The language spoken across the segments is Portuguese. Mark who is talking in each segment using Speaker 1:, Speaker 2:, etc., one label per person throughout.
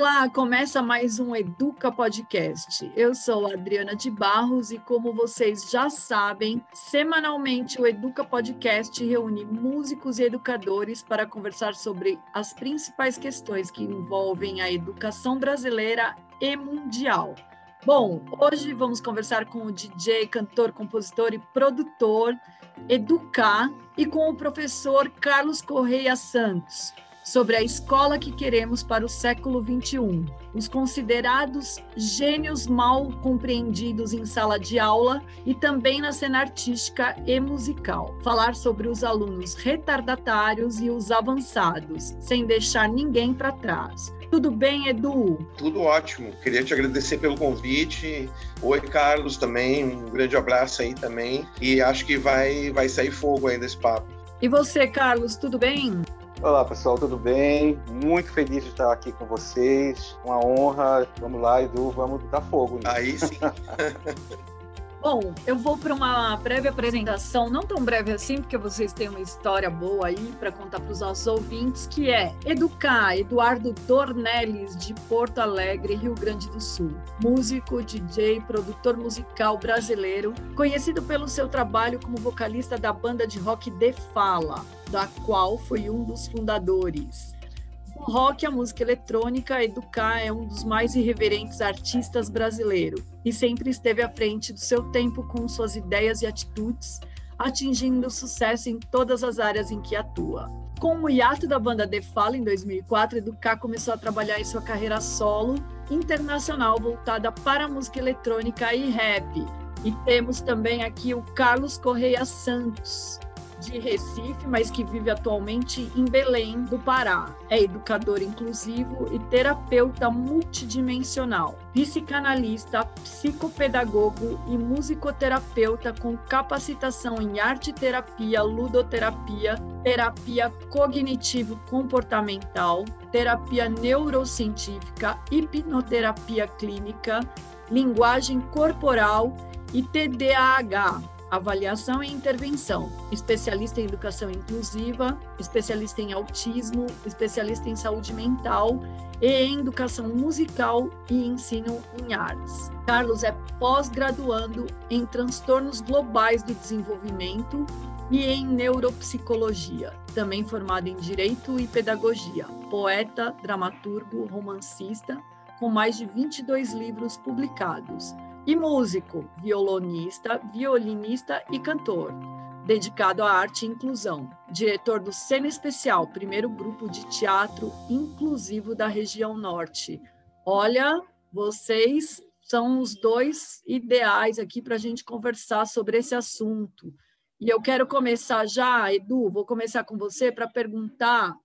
Speaker 1: Olá, começa mais um Educa Podcast. Eu sou Adriana de Barros e, como vocês já sabem, semanalmente o Educa Podcast reúne músicos e educadores para conversar sobre as principais questões que envolvem a educação brasileira e mundial. Bom, hoje vamos conversar com o DJ, cantor, compositor e produtor Educar e com o professor Carlos Correia Santos sobre a escola que queremos para o século XXI, os considerados gênios mal compreendidos em sala de aula e também na cena artística e musical. Falar sobre os alunos retardatários e os avançados, sem deixar ninguém para trás. Tudo bem, Edu?
Speaker 2: Tudo ótimo. Queria te agradecer pelo convite. Oi, Carlos, também. Um grande abraço aí também. E acho que vai, vai sair fogo aí desse papo.
Speaker 1: E você, Carlos, tudo bem?
Speaker 3: Olá pessoal, tudo bem? Muito feliz de estar aqui com vocês. Uma honra. Vamos lá, Edu, vamos dar fogo.
Speaker 2: Né? Aí sim.
Speaker 1: Bom, eu vou para uma breve apresentação, não tão breve assim, porque vocês têm uma história boa aí para contar para os nossos ouvintes, que é Educar Eduardo Dornelles, de Porto Alegre, Rio Grande do Sul. Músico, DJ, produtor musical brasileiro, conhecido pelo seu trabalho como vocalista da banda de rock The Fala, da qual foi um dos fundadores. O rock, a música eletrônica, Educar é um dos mais irreverentes artistas brasileiros e sempre esteve à frente do seu tempo com suas ideias e atitudes, atingindo sucesso em todas as áreas em que atua. Com o hiato da banda The Fala em 2004, Educar começou a trabalhar em sua carreira solo internacional voltada para a música eletrônica e rap. E temos também aqui o Carlos Correia Santos, de Recife, mas que vive atualmente em Belém, do Pará. É educador inclusivo e terapeuta multidimensional, psicanalista, psicopedagogo e musicoterapeuta com capacitação em arte terapia, ludoterapia, terapia cognitivo-comportamental, terapia neurocientífica, hipnoterapia clínica, linguagem corporal e TDAH avaliação e intervenção, especialista em educação inclusiva, especialista em autismo, especialista em saúde mental e em educação musical e ensino em artes. Carlos é pós-graduando em transtornos globais do desenvolvimento e em neuropsicologia, também formado em direito e pedagogia, poeta, dramaturgo, romancista, com mais de 22 livros publicados e músico, violonista, violinista e cantor, dedicado à arte e inclusão, diretor do Cena Especial, primeiro grupo de teatro inclusivo da região norte. Olha, vocês são os dois ideais aqui para a gente conversar sobre esse assunto. E eu quero começar já, Edu, vou começar com você para perguntar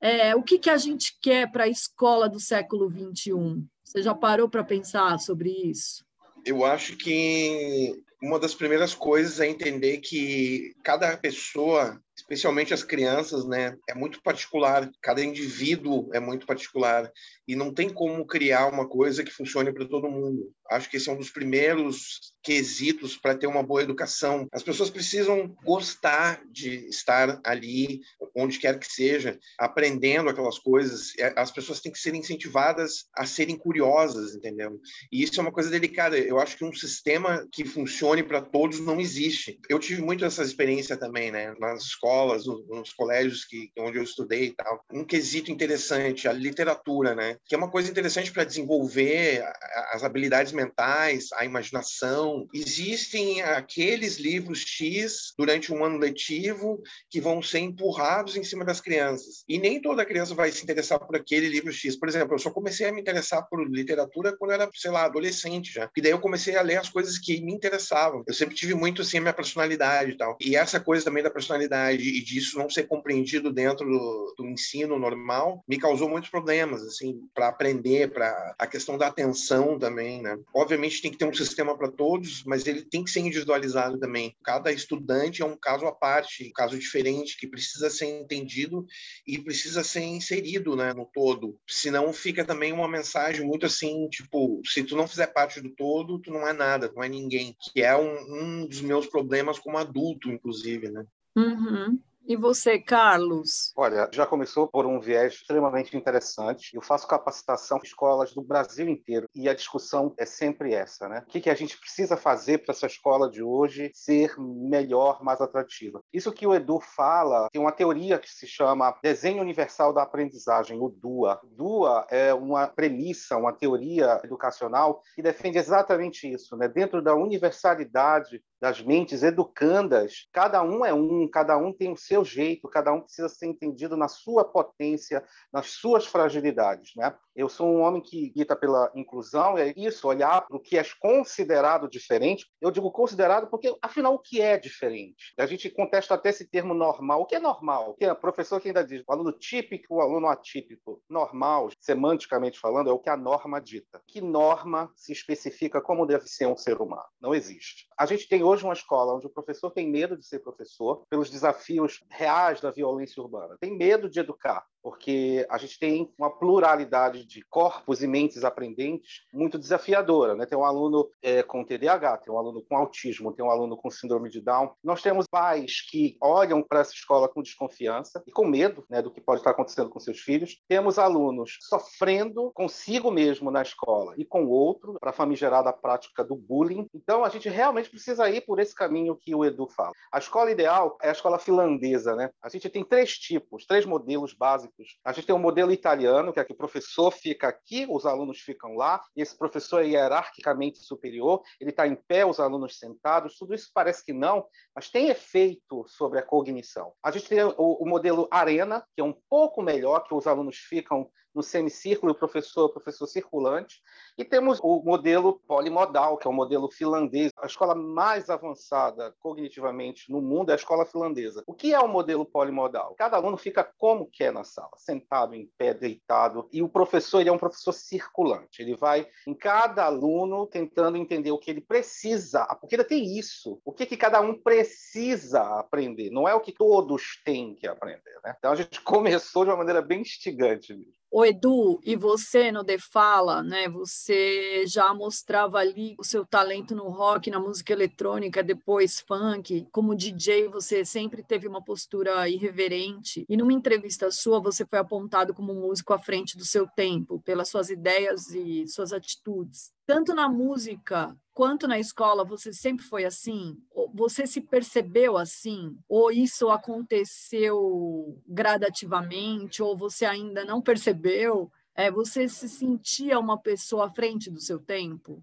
Speaker 1: é, o que, que a gente quer para a escola do século XXI. Você já parou para pensar sobre isso?
Speaker 2: Eu acho que uma das primeiras coisas é entender que cada pessoa especialmente as crianças, né? É muito particular, cada indivíduo é muito particular e não tem como criar uma coisa que funcione para todo mundo. Acho que esse é um dos primeiros quesitos para ter uma boa educação. As pessoas precisam gostar de estar ali, onde quer que seja, aprendendo aquelas coisas. É, as pessoas têm que ser incentivadas a serem curiosas, entendeu? E isso é uma coisa delicada. Eu acho que um sistema que funcione para todos não existe. Eu tive muito essa experiência também, né? Nas escolas nos colégios que onde eu estudei e tal. Um quesito interessante, a literatura, né? Que é uma coisa interessante para desenvolver as habilidades mentais, a imaginação. Existem aqueles livros X durante um ano letivo que vão ser empurrados em cima das crianças. E nem toda criança vai se interessar por aquele livro X. Por exemplo, eu só comecei a me interessar por literatura quando eu era, sei lá, adolescente já. E daí eu comecei a ler as coisas que me interessavam. Eu sempre tive muito assim a minha personalidade e tal. E essa coisa também da personalidade e disso não ser compreendido dentro do, do ensino normal me causou muitos problemas assim para aprender para a questão da atenção também né obviamente tem que ter um sistema para todos, mas ele tem que ser individualizado também. Cada estudante é um caso à parte, um caso diferente que precisa ser entendido e precisa ser inserido, né, no todo. Senão fica também uma mensagem muito assim, tipo, se tu não fizer parte do todo, tu não é nada, tu não é ninguém, que é um, um dos meus problemas como adulto, inclusive, né?
Speaker 1: Uhum. E você, Carlos?
Speaker 3: Olha, já começou por um viés extremamente interessante. Eu faço capacitação em escolas do Brasil inteiro e a discussão é sempre essa, né? O que, que a gente precisa fazer para essa escola de hoje ser melhor, mais atrativa? Isso que o Edu fala tem uma teoria que se chama Desenho Universal da Aprendizagem, o DUA. DUA é uma premissa, uma teoria educacional que defende exatamente isso, né? Dentro da universalidade das mentes educandas, cada um é um, cada um tem o seu jeito, cada um precisa ser entendido na sua potência, nas suas fragilidades, né? Eu sou um homem que grita pela inclusão, é isso, olhar para o que é considerado diferente. Eu digo considerado porque, afinal, o que é diferente? A gente contesta até esse termo normal. O que é normal? O é professor que ainda diz o aluno típico, o aluno atípico. Normal, semanticamente falando, é o que a norma dita. Que norma se especifica como deve ser um ser humano? Não existe. A gente tem hoje uma escola onde o professor tem medo de ser professor pelos desafios reais da violência urbana. Tem medo de educar porque a gente tem uma pluralidade de corpos e mentes aprendentes muito desafiadora. Né? Tem um aluno é, com TDAH, tem um aluno com autismo, tem um aluno com síndrome de Down. Nós temos pais que olham para essa escola com desconfiança e com medo né, do que pode estar acontecendo com seus filhos. Temos alunos sofrendo consigo mesmo na escola e com o outro, para a famigerada prática do bullying. Então, a gente realmente precisa ir por esse caminho que o Edu fala. A escola ideal é a escola finlandesa. Né? A gente tem três tipos, três modelos básicos a gente tem um modelo italiano, que é que o professor fica aqui, os alunos ficam lá, e esse professor é hierarquicamente superior, ele está em pé, os alunos sentados, tudo isso parece que não, mas tem efeito sobre a cognição. A gente tem o, o modelo arena, que é um pouco melhor, que os alunos ficam no semicírculo, o professor, o professor circulante. E temos o modelo polimodal, que é o modelo finlandês. A escola mais avançada cognitivamente no mundo é a escola finlandesa. O que é o modelo polimodal? Cada aluno fica como quer na sala, sentado, em pé, deitado, e o professor ele é um professor circulante. Ele vai em cada aluno tentando entender o que ele precisa, porque ainda tem isso. O que, que cada um precisa aprender, não é o que todos têm que aprender. Né? Então a gente começou de uma maneira bem instigante mesmo.
Speaker 1: O Edu, e você no The Fala, né? Você já mostrava ali o seu talento no rock, na música eletrônica, depois funk. Como DJ, você sempre teve uma postura irreverente. E numa entrevista sua, você foi apontado como um músico à frente do seu tempo, pelas suas ideias e suas atitudes tanto na música quanto na escola, você sempre foi assim? Você se percebeu assim? Ou isso aconteceu gradativamente? Ou você ainda não percebeu? É, você se sentia uma pessoa à frente do seu tempo?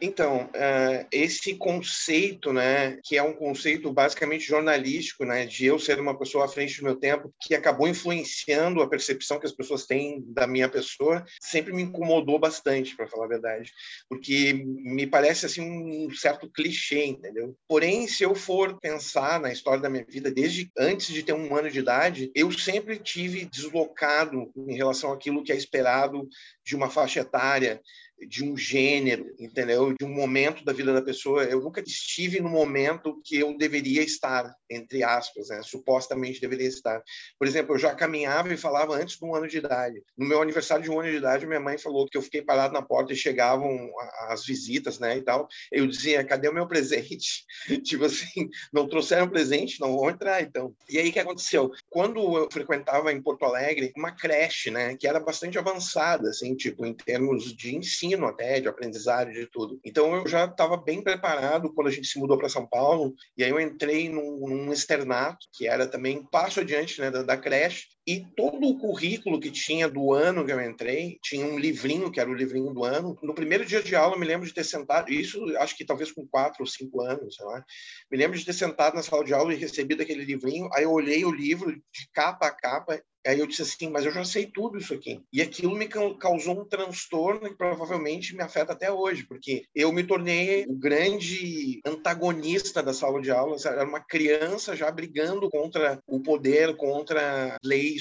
Speaker 2: Então, uh, esse conceito, né, que é um conceito basicamente jornalístico, né, de eu ser uma pessoa à frente do meu tempo, que acabou influenciando a percepção que as pessoas têm da minha pessoa, sempre me incomodou bastante, para falar a verdade, porque me parece assim um certo clichê, entendeu? Porém, se eu for pensar na história da minha vida, desde antes de ter um ano de idade, eu sempre tive deslocado em relação àquilo que é esperado de uma faixa etária, de um gênero, entendeu? De um momento da vida da pessoa. Eu nunca estive no momento que eu deveria estar, entre aspas, né? supostamente deveria estar. Por exemplo, eu já caminhava e falava antes de um ano de idade. No meu aniversário de um ano de idade, minha mãe falou que eu fiquei parado na porta e chegavam as visitas, né, e tal. Eu dizia, cadê o meu presente? tipo assim, não trouxeram presente, não vão entrar, então. E aí, o que aconteceu? Quando eu frequentava em Porto Alegre, uma creche, né, que era bastante avançada, assim, tipo, em termos de ensino, ensino até, de aprendizagem, de tudo. Então eu já estava bem preparado quando a gente se mudou para São Paulo, e aí eu entrei num, num externato, que era também um passo adiante né, da, da creche, e todo o currículo que tinha do ano que eu entrei, tinha um livrinho, que era o livrinho do ano. No primeiro dia de aula, eu me lembro de ter sentado, isso acho que talvez com quatro ou cinco anos, sei lá. Me lembro de ter sentado na sala de aula e recebido aquele livrinho. Aí eu olhei o livro de capa a capa Aí eu disse assim, mas eu já sei tudo isso aqui. E aquilo me causou um transtorno que provavelmente me afeta até hoje, porque eu me tornei o grande antagonista da sala de aula. Era uma criança já brigando contra o poder, contra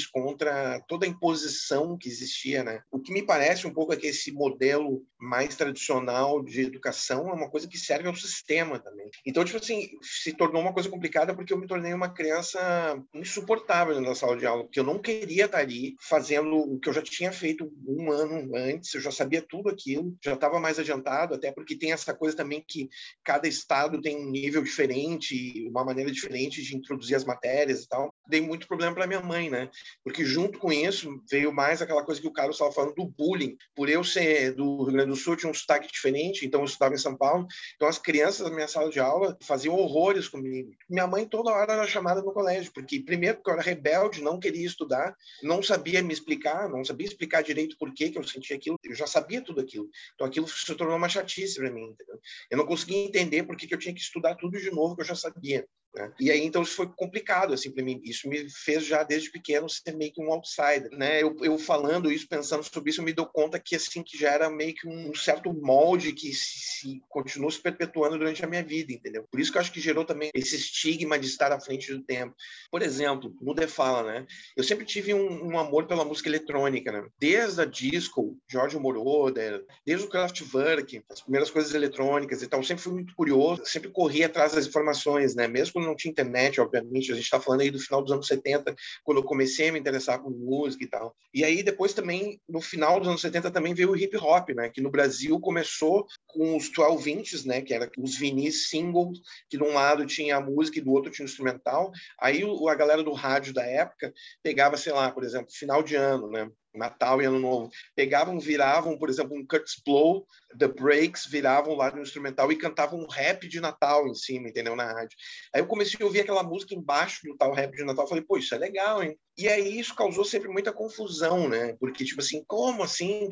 Speaker 2: contra toda a imposição que existia, né? O que me parece um pouco é que esse modelo mais tradicional de educação é uma coisa que serve ao sistema também. Então, tipo assim, se tornou uma coisa complicada porque eu me tornei uma criança insuportável na sala de aula, porque eu não queria estar ali fazendo o que eu já tinha feito um ano antes, eu já sabia tudo aquilo, já estava mais adiantado, até porque tem essa coisa também que cada estado tem um nível diferente, uma maneira diferente de introduzir as matérias e tal. Dei muito problema para minha mãe, né? Porque junto com isso veio mais aquela coisa que o Carlos estava falando do bullying. Por eu ser do Rio Grande do Sul, tinha um sotaque diferente, então eu estudava em São Paulo. Então as crianças da minha sala de aula faziam horrores comigo. Minha mãe toda hora era chamada no colégio, porque primeiro porque eu era rebelde, não queria estudar, não sabia me explicar, não sabia explicar direito por que que eu sentia aquilo. Eu já sabia tudo aquilo. Então aquilo se tornou uma chatice para mim, entendeu? Eu não conseguia entender por que eu tinha que estudar tudo de novo que eu já sabia. Né? E aí, então, isso foi complicado, assim, para mim. Isso me fez já, desde pequeno, ser meio que um outsider, né? Eu, eu falando isso, pensando sobre isso, eu me dou conta que, assim, que já era meio que um certo molde que se, se continuou se perpetuando durante a minha vida, entendeu? Por isso que eu acho que gerou também esse estigma de estar à frente do tempo. Por exemplo, no The Fala, né? Eu sempre tive um, um amor pela música eletrônica, né? Desde a disco, George Moroder, desde o Kraftwerk, as primeiras coisas eletrônicas e tal, eu sempre fui muito curioso, sempre corri atrás das informações, né? Mesmo não tinha internet, obviamente, a gente está falando aí do final dos anos 70, quando eu comecei a me interessar por música e tal. E aí depois também, no final dos anos 70 também veio o hip hop, né, que no Brasil começou com os 12 inches, né, que era os vinis singles, que de um lado tinha a música e do outro tinha o instrumental. Aí a galera do rádio da época pegava, sei lá, por exemplo, final de ano, né, Natal e Ano Novo, pegavam, viravam, por exemplo, um Kurt's Blow, The Breaks, viravam lá no instrumental e cantavam um rap de Natal em cima, entendeu? Na rádio. Aí eu comecei a ouvir aquela música embaixo do tal rap de Natal, falei, pô, isso é legal, hein? E aí isso causou sempre muita confusão, né? Porque, tipo assim, como assim?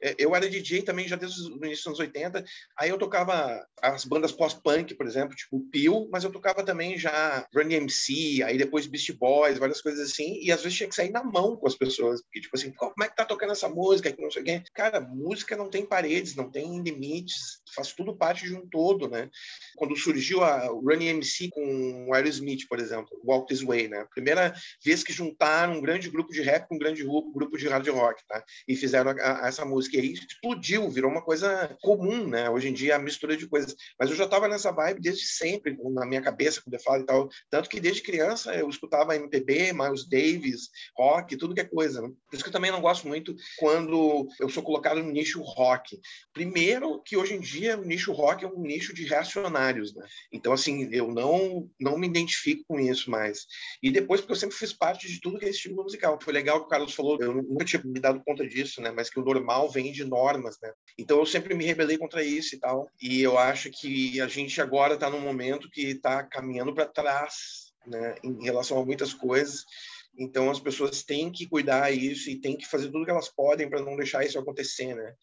Speaker 2: É, eu era DJ também já desde o início dos anos 80, aí eu tocava as bandas pós-punk, por exemplo, tipo Peel, mas eu tocava também já Run MC, aí depois Beast Boys, várias coisas assim, e às vezes tinha que sair na mão com as pessoas, porque, tipo assim, como é que tá tocando essa música? Que não sei. Cara, música não tem paredes, não tem limites, faz tudo parte de um todo, né? Quando surgiu a Run MC com o Aerosmith, por exemplo, Walk This Way, né? Primeira vez que juntaram um grande grupo de rap com um grande grupo de hard rock, tá? E fizeram a, a, essa música. E aí explodiu, virou uma coisa comum, né? Hoje em dia, a mistura de coisas. Mas eu já estava nessa vibe desde sempre, na minha cabeça, quando eu falo e tal. Tanto que desde criança eu escutava MPB, Miles Davis, rock, tudo que é coisa. Né? Por isso que também não gosto muito quando eu sou colocado no nicho rock. Primeiro, que hoje em dia o nicho rock é um nicho de reacionários, né? Então, assim, eu não, não me identifico com isso mais. E depois, porque eu sempre fiz parte de tudo que é estilo musical. Foi legal que o Carlos falou, eu nunca tinha me dado conta disso, né? Mas que o normal vem de normas, né? Então eu sempre me rebelei contra isso e tal. E eu acho que a gente agora está num momento que está caminhando para trás, né? Em relação a muitas coisas. Então as pessoas têm que cuidar disso e têm que fazer tudo que elas podem para não deixar isso acontecer, né?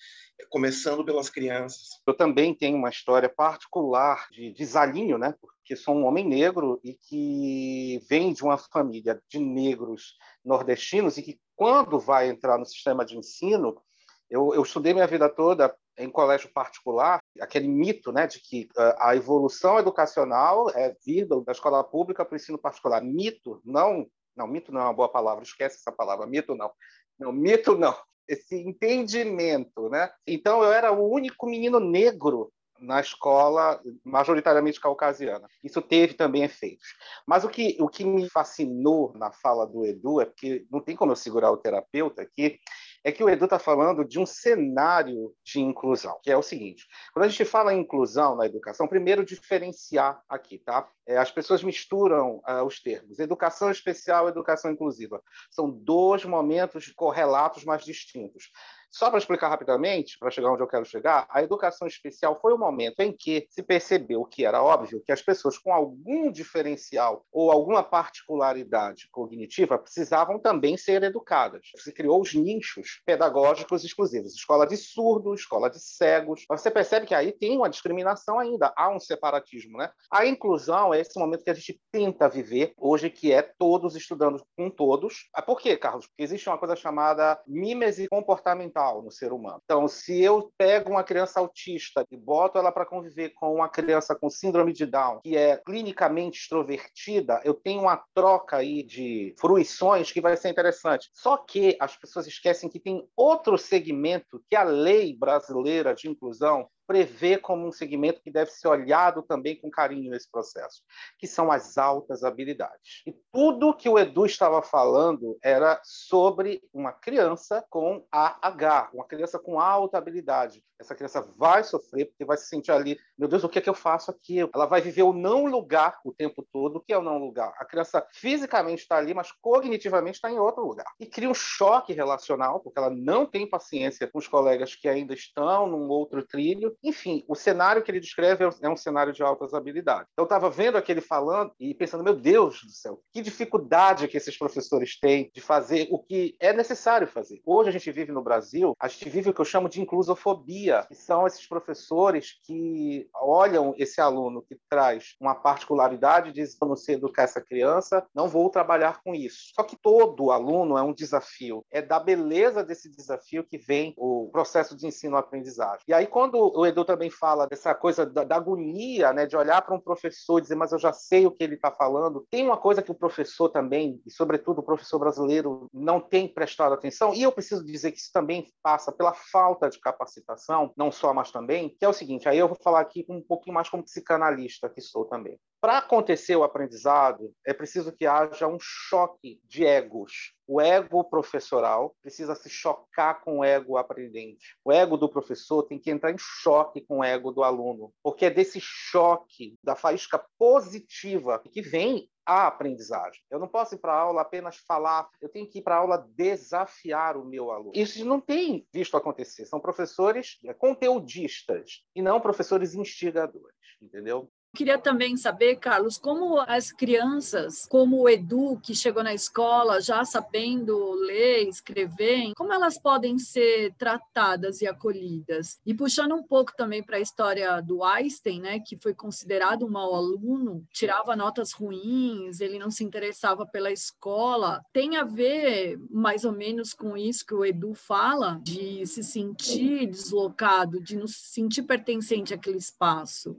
Speaker 2: Começando pelas crianças.
Speaker 3: Eu também tenho uma história particular de desalinho, né? que sou um homem negro e que vem de uma família de negros nordestinos e que, quando vai entrar no sistema de ensino, eu, eu estudei minha vida toda em colégio particular, aquele mito né, de que uh, a evolução educacional é vir da escola pública para o ensino particular. Mito, não, não, mito não é uma boa palavra, esquece essa palavra, mito não. Não, mito não. Esse entendimento, né? Então eu era o único menino negro na escola majoritariamente caucasiana. Isso teve também efeitos. Mas o que, o que me fascinou na fala do Edu é porque não tem como eu segurar o terapeuta aqui, é que o Edu está falando de um cenário de inclusão, que é o seguinte: quando a gente fala em inclusão na educação, primeiro diferenciar aqui, tá? É, as pessoas misturam uh, os termos. Educação especial, educação inclusiva. São dois momentos correlatos, mas distintos. Só para explicar rapidamente, para chegar onde eu quero chegar, a educação especial foi o momento em que se percebeu que era óbvio que as pessoas com algum diferencial ou alguma particularidade cognitiva precisavam também ser educadas. Se criou os nichos pedagógicos exclusivos, escola de surdos, escola de cegos. Você percebe que aí tem uma discriminação ainda, há um separatismo, né? A inclusão é esse momento que a gente tenta viver hoje, que é todos estudando com todos. Ah, por quê, Carlos? Porque existe uma coisa chamada mímese comportamental no ser humano. Então, se eu pego uma criança autista e boto ela para conviver com uma criança com síndrome de Down, que é clinicamente extrovertida, eu tenho uma troca aí de fruições que vai ser interessante. Só que as pessoas esquecem que tem outro segmento que a lei brasileira de inclusão prevê como um segmento que deve ser olhado também com carinho nesse processo, que são as altas habilidades. E tudo que o Edu estava falando era sobre uma criança com AH, uma criança com alta habilidade. Essa criança vai sofrer porque vai se sentir ali, meu Deus, o que é que eu faço aqui? Ela vai viver o não lugar o tempo todo. O que é o não lugar? A criança fisicamente está ali, mas cognitivamente está em outro lugar. E cria um choque relacional, porque ela não tem paciência com os colegas que ainda estão num outro trilho enfim, o cenário que ele descreve é um cenário de altas habilidades. Então, eu estava vendo aquele falando e pensando, meu Deus do céu, que dificuldade que esses professores têm de fazer o que é necessário fazer. Hoje a gente vive no Brasil, a gente vive o que eu chamo de inclusofobia, que são esses professores que olham esse aluno que traz uma particularidade e dizem, eu não sei educar essa criança, não vou trabalhar com isso. Só que todo aluno é um desafio. É da beleza desse desafio que vem o processo de ensino-aprendizagem. E aí, quando o Edu também fala dessa coisa da, da agonia, né, de olhar para um professor e dizer, mas eu já sei o que ele está falando. Tem uma coisa que o professor também, e sobretudo o professor brasileiro, não tem prestado atenção, e eu preciso dizer que isso também passa pela falta de capacitação, não só, mas também, que é o seguinte, aí eu vou falar aqui um pouquinho mais como psicanalista que sou também. Para acontecer o aprendizado, é preciso que haja um choque de egos. O ego professoral precisa se chocar com o ego aprendente. O ego do professor tem que entrar em choque com o ego do aluno, porque é desse choque, da faísca positiva, que vem a aprendizagem. Eu não posso ir para a aula apenas falar, eu tenho que ir para a aula desafiar o meu aluno. Isso não tem visto acontecer. São professores conteudistas e não professores instigadores, entendeu?
Speaker 1: Queria também saber, Carlos, como as crianças, como o Edu, que chegou na escola já sabendo ler, escrever, como elas podem ser tratadas e acolhidas? E puxando um pouco também para a história do Einstein, né, que foi considerado um mau aluno, tirava notas ruins, ele não se interessava pela escola, tem a ver mais ou menos com isso que o Edu fala, de se sentir deslocado, de não se sentir pertencente àquele espaço.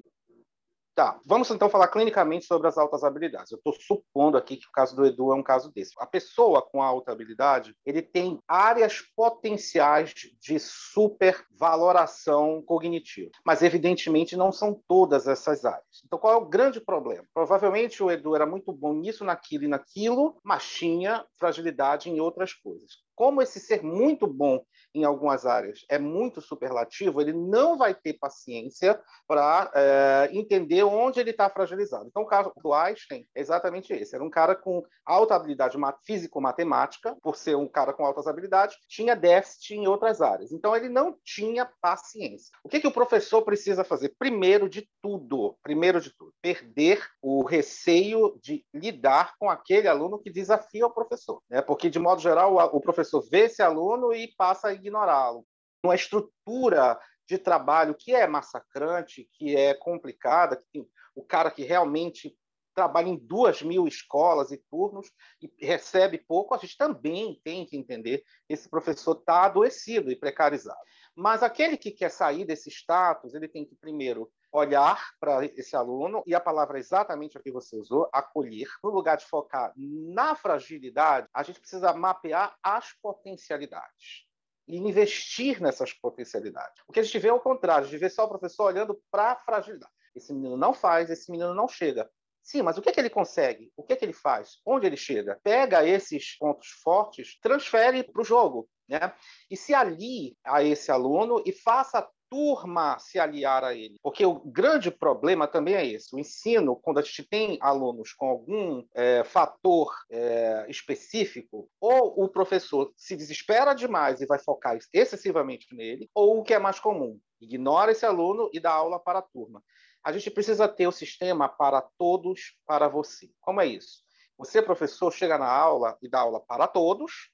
Speaker 3: Tá, vamos então falar clinicamente sobre as altas habilidades. Eu estou supondo aqui que o caso do Edu é um caso desse. A pessoa com alta habilidade, ele tem áreas potenciais de supervaloração cognitiva, mas evidentemente não são todas essas áreas. Então, qual é o grande problema? Provavelmente o Edu era muito bom nisso, naquilo e naquilo, mas tinha fragilidade em outras coisas. Como esse ser muito bom em algumas áreas é muito superlativo, ele não vai ter paciência para é, entender onde ele está fragilizado. Então, o caso do Einstein é exatamente esse. Era um cara com alta habilidade físico-matemática, por ser um cara com altas habilidades, tinha déficit em outras áreas. Então, ele não tinha paciência. O que, que o professor precisa fazer? Primeiro de tudo, primeiro de tudo, perder o receio de lidar com aquele aluno que desafia o professor. Né? Porque, de modo geral, o professor vê esse aluno e passa a ignorá-lo. Uma estrutura de trabalho que é massacrante, que é complicada, que o cara que realmente trabalha em duas mil escolas e turnos e recebe pouco, a gente também tem que entender esse professor está adoecido e precarizado. Mas aquele que quer sair desse status, ele tem que primeiro olhar para esse aluno, e a palavra exatamente a que você usou, acolher. No lugar de focar na fragilidade, a gente precisa mapear as potencialidades e investir nessas potencialidades. O que a gente vê é o contrário, a gente vê só o professor olhando para a fragilidade. Esse menino não faz, esse menino não chega. Sim, mas o que, é que ele consegue? O que, é que ele faz? Onde ele chega? Pega esses pontos fortes, transfere para o jogo. Né? E se alie a esse aluno e faça turma se aliar a ele. Porque o grande problema também é esse: o ensino, quando a gente tem alunos com algum é, fator é, específico, ou o professor se desespera demais e vai focar excessivamente nele, ou o que é mais comum, ignora esse aluno e dá aula para a turma. A gente precisa ter o sistema para todos, para você. Como é isso? Você, professor, chega na aula e dá aula para todos,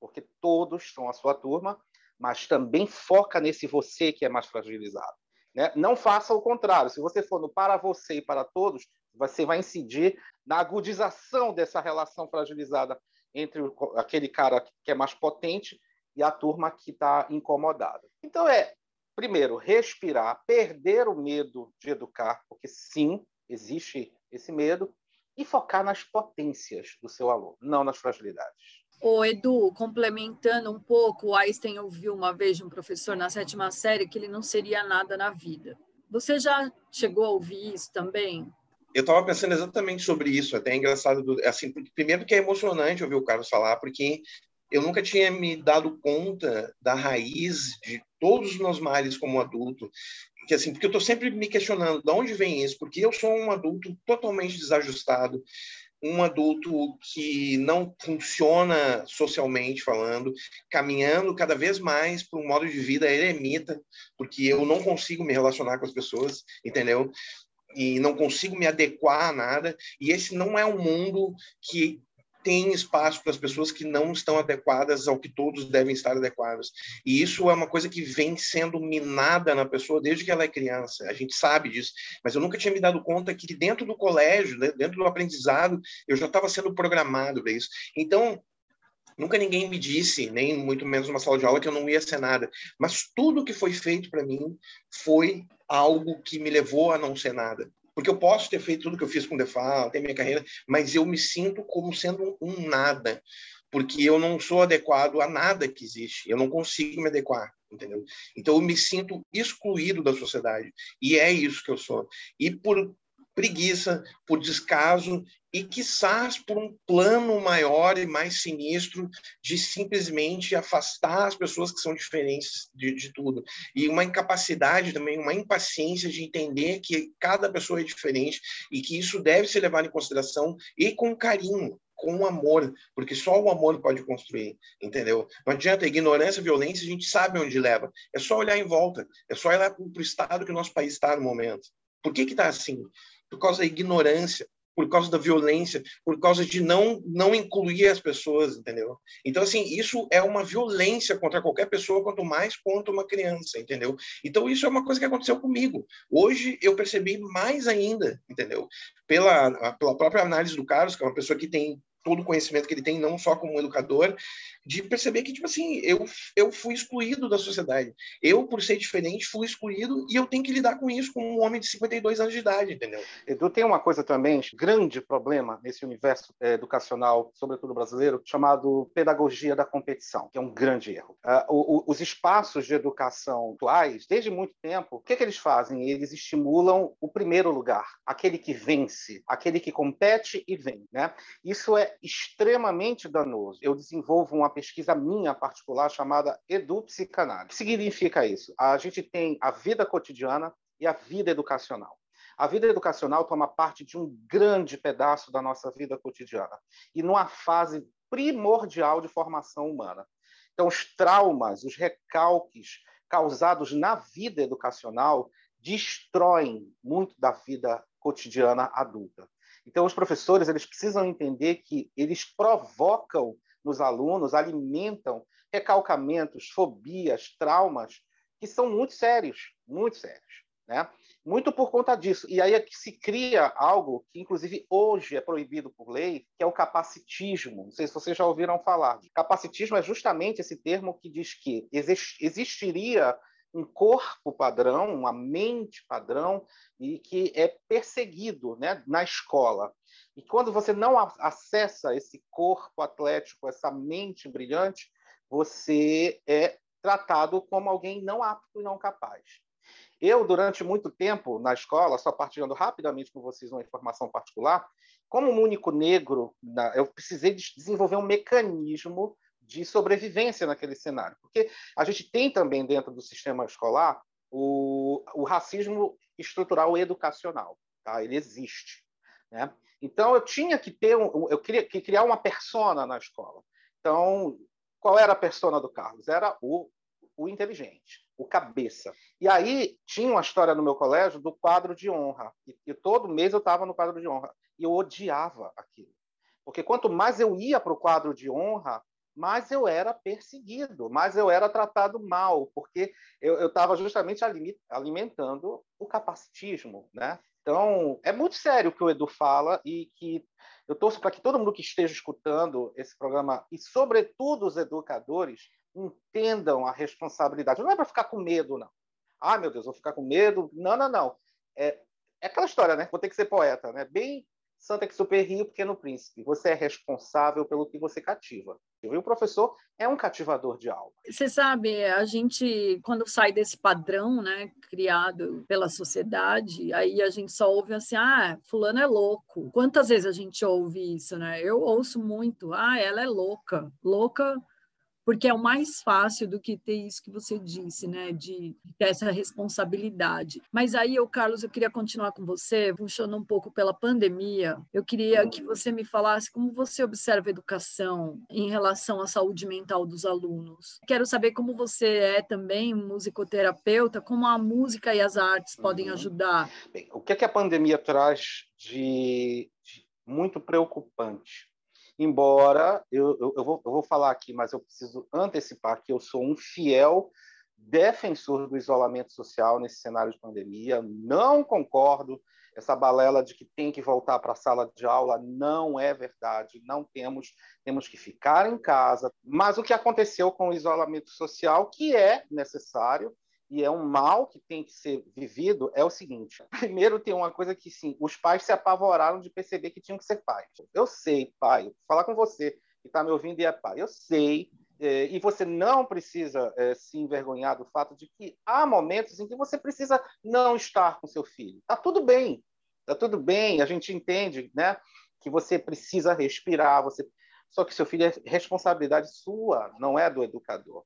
Speaker 3: porque todos são a sua turma, mas também foca nesse você que é mais fragilizado. Né? Não faça o contrário. Se você for no para você e para todos, você vai incidir na agudização dessa relação fragilizada entre aquele cara que é mais potente e a turma que está incomodada. Então é, primeiro, respirar, perder o medo de educar, porque sim, existe esse medo, e focar nas potências do seu aluno, não nas fragilidades.
Speaker 1: O Edu, complementando um pouco, o Einstein ouviu uma vez de um professor na sétima série que ele não seria nada na vida. Você já chegou a ouvir isso também?
Speaker 2: Eu estava pensando exatamente sobre isso, até é engraçado, assim, primeiro que é emocionante ouvir o Carlos falar, porque eu nunca tinha me dado conta da raiz de todos os meus males como adulto, que assim, porque eu estou sempre me questionando de onde vem isso, porque eu sou um adulto totalmente desajustado, um adulto que não funciona socialmente falando, caminhando cada vez mais para um modo de vida eremita, porque eu não consigo me relacionar com as pessoas, entendeu? E não consigo me adequar a nada, e esse não é um mundo que tem espaço para as pessoas que não estão adequadas ao que todos devem estar adequados. E isso é uma coisa que vem sendo minada na pessoa desde que ela é criança. A gente sabe disso, mas eu nunca tinha me dado conta que dentro do colégio, né, dentro do aprendizado, eu já estava sendo programado para isso. Então, Nunca ninguém me disse, nem muito menos numa sala de aula, que eu não ia ser nada. Mas tudo que foi feito para mim foi algo que me levou a não ser nada. Porque eu posso ter feito tudo que eu fiz com o Defal, ter minha carreira, mas eu me sinto como sendo um nada, porque eu não sou adequado a nada que existe. Eu não consigo me adequar, entendeu? Então eu me sinto excluído da sociedade. E é isso que eu sou. E por preguiça, por descaso e, quizás, por um plano maior e mais sinistro de simplesmente afastar as pessoas que são diferentes de, de, tudo. E uma incapacidade também, uma impaciência de entender que cada pessoa é diferente e que isso deve ser levado em consideração e com carinho, com amor, porque só o amor pode construir, entendeu? Não adianta ignorância, violência, a gente sabe onde leva. É só olhar em volta, é só olhar para o estado que o nosso país está no momento. Por que está assim? Por causa da ignorância, por causa da violência, por causa de não não incluir as pessoas, entendeu? Então assim, isso é uma violência contra qualquer pessoa, quanto mais contra uma criança, entendeu? Então isso é uma coisa que aconteceu comigo. Hoje eu percebi mais ainda, entendeu? Pela pela própria análise do Carlos, que é uma pessoa que tem todo o conhecimento que ele tem, não só como educador, de perceber que, tipo assim, eu, eu fui excluído da sociedade. Eu, por ser diferente, fui excluído e eu tenho que lidar com isso como um homem de 52 anos de idade, entendeu?
Speaker 3: Edu, tem uma coisa também, grande problema nesse universo é, educacional, sobretudo brasileiro, chamado pedagogia da competição, que é um grande erro. Uh, os espaços de educação atuais, desde muito tempo, o que, que eles fazem? Eles estimulam o primeiro lugar, aquele que vence, aquele que compete e vem, né? Isso é extremamente danoso. Eu desenvolvo uma pesquisa minha particular chamada Edupsicanálise. O que significa isso? A gente tem a vida cotidiana e a vida educacional. A vida educacional toma parte de um grande pedaço da nossa vida cotidiana e numa fase primordial de formação humana. Então, os traumas, os recalques causados na vida educacional destroem muito da vida cotidiana adulta. Então, os professores eles precisam entender que eles provocam nos alunos, alimentam recalcamentos, fobias, traumas, que são muito sérios, muito sérios. Né? Muito por conta disso. E aí é que se cria algo que, inclusive, hoje é proibido por lei, que é o capacitismo. Não sei se vocês já ouviram falar. Capacitismo é justamente esse termo que diz que existiria um corpo padrão, uma mente padrão, e que é perseguido né, na escola. E quando você não acessa esse corpo atlético, essa mente brilhante, você é tratado como alguém não apto e não capaz. Eu, durante muito tempo na escola, só partilhando rapidamente com vocês uma informação particular, como um único negro, eu precisei desenvolver um mecanismo de sobrevivência naquele cenário. Porque a gente tem também dentro do sistema escolar o, o racismo estrutural educacional. Tá? Ele existe. Né? Então, eu tinha que ter, um, eu queria que criar uma persona na escola. Então, qual era a persona do Carlos? Era o, o inteligente, o cabeça. E aí tinha uma história no meu colégio do quadro de honra. E, e todo mês eu estava no quadro de honra. E eu odiava aquilo. Porque quanto mais eu ia para o quadro de honra, mais eu era perseguido, mais eu era tratado mal, porque eu estava justamente alimentando o capacitismo, né? Então, é muito sério o que o Edu fala e que eu torço para que todo mundo que esteja escutando esse programa, e sobretudo os educadores, entendam a responsabilidade. Não é para ficar com medo, não. Ah, meu Deus, vou ficar com medo. Não, não, não. É, é aquela história, né? Vou ter que ser poeta, né? Bem Santa Exupéry, o Pequeno Príncipe. Você é responsável pelo que você cativa. E o professor é um cativador de alma.
Speaker 1: Você sabe, a gente, quando sai desse padrão, né, criado pela sociedade, aí a gente só ouve assim, ah, fulano é louco. Quantas vezes a gente ouve isso, né? Eu ouço muito, ah, ela é louca. Louca porque é o mais fácil do que ter isso que você disse, né, de ter essa responsabilidade. Mas aí, eu, Carlos, eu queria continuar com você, puxando um pouco pela pandemia. Eu queria que você me falasse como você observa a educação em relação à saúde mental dos alunos. Quero saber como você é também musicoterapeuta, como a música e as artes podem uhum. ajudar.
Speaker 3: Bem, o que, é que a pandemia traz de, de muito preocupante? Embora eu, eu, eu, vou, eu vou falar aqui, mas eu preciso antecipar que eu sou um fiel defensor do isolamento social nesse cenário de pandemia. Não concordo essa balela de que tem que voltar para a sala de aula não é verdade. Não temos, temos que ficar em casa. Mas o que aconteceu com o isolamento social, que é necessário, e é um mal que tem que ser vivido, é o seguinte: primeiro, tem uma coisa que, sim, os pais se apavoraram de perceber que tinham que ser pais. Eu sei, pai, falar com você que está me ouvindo e é pai, eu sei. É, e você não precisa é, se envergonhar do fato de que há momentos em que você precisa não estar com seu filho. Tá tudo bem, tá tudo bem. A gente entende, né, que você precisa respirar. Você, só que seu filho é responsabilidade sua, não é do educador.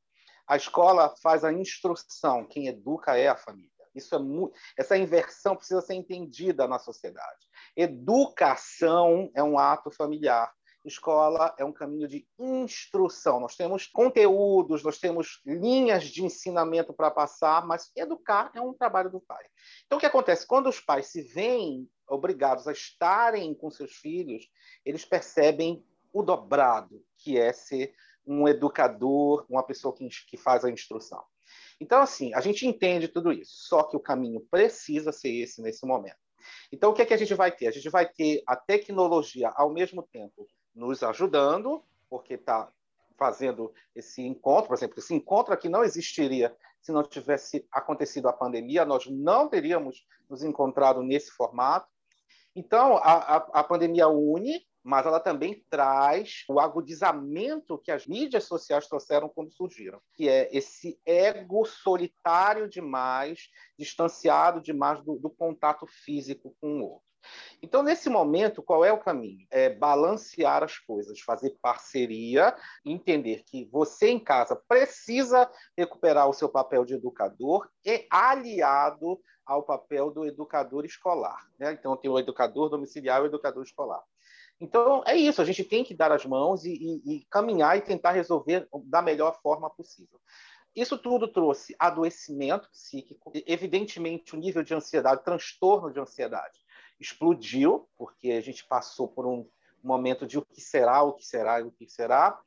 Speaker 3: A escola faz a instrução, quem educa é a família. Isso é muito, essa inversão precisa ser entendida na sociedade. Educação é um ato familiar. Escola é um caminho de instrução. Nós temos conteúdos, nós temos linhas de ensinamento para passar, mas educar é um trabalho do pai. Então, o que acontece? Quando os pais se veem obrigados a estarem com seus filhos, eles percebem o dobrado, que é ser um educador, uma pessoa que, que faz a instrução. Então, assim, a gente entende tudo isso, só que o caminho precisa ser esse nesse momento. Então, o que, é que a gente vai ter? A gente vai ter a tecnologia, ao mesmo tempo, nos ajudando, porque está fazendo esse encontro, por exemplo, esse encontro aqui não existiria se não tivesse acontecido a pandemia, nós não teríamos nos encontrado nesse formato. Então, a, a, a pandemia une mas ela também traz o agudizamento que as mídias sociais trouxeram quando surgiram, que é esse ego solitário demais, distanciado demais do, do contato físico com o outro. Então, nesse momento, qual é o caminho? É balancear as coisas, fazer parceria, entender que você em casa precisa recuperar o seu papel de educador e aliado ao papel do educador escolar. Né? Então, tem o educador domiciliar e o educador escolar. Então, é isso, a gente tem que dar as mãos e, e, e caminhar e tentar resolver da melhor forma possível. Isso tudo trouxe adoecimento psíquico, evidentemente o nível de ansiedade, transtorno de ansiedade explodiu, porque a gente passou por um momento de o que será, o que será, o que será.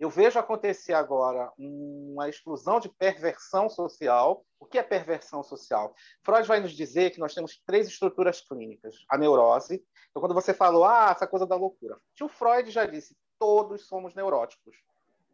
Speaker 3: Eu vejo acontecer agora uma explosão de perversão social. O que é perversão social? Freud vai nos dizer que nós temos três estruturas clínicas: a neurose, então, quando você falou, ah, essa coisa da loucura, tio Freud já disse, todos somos neuróticos.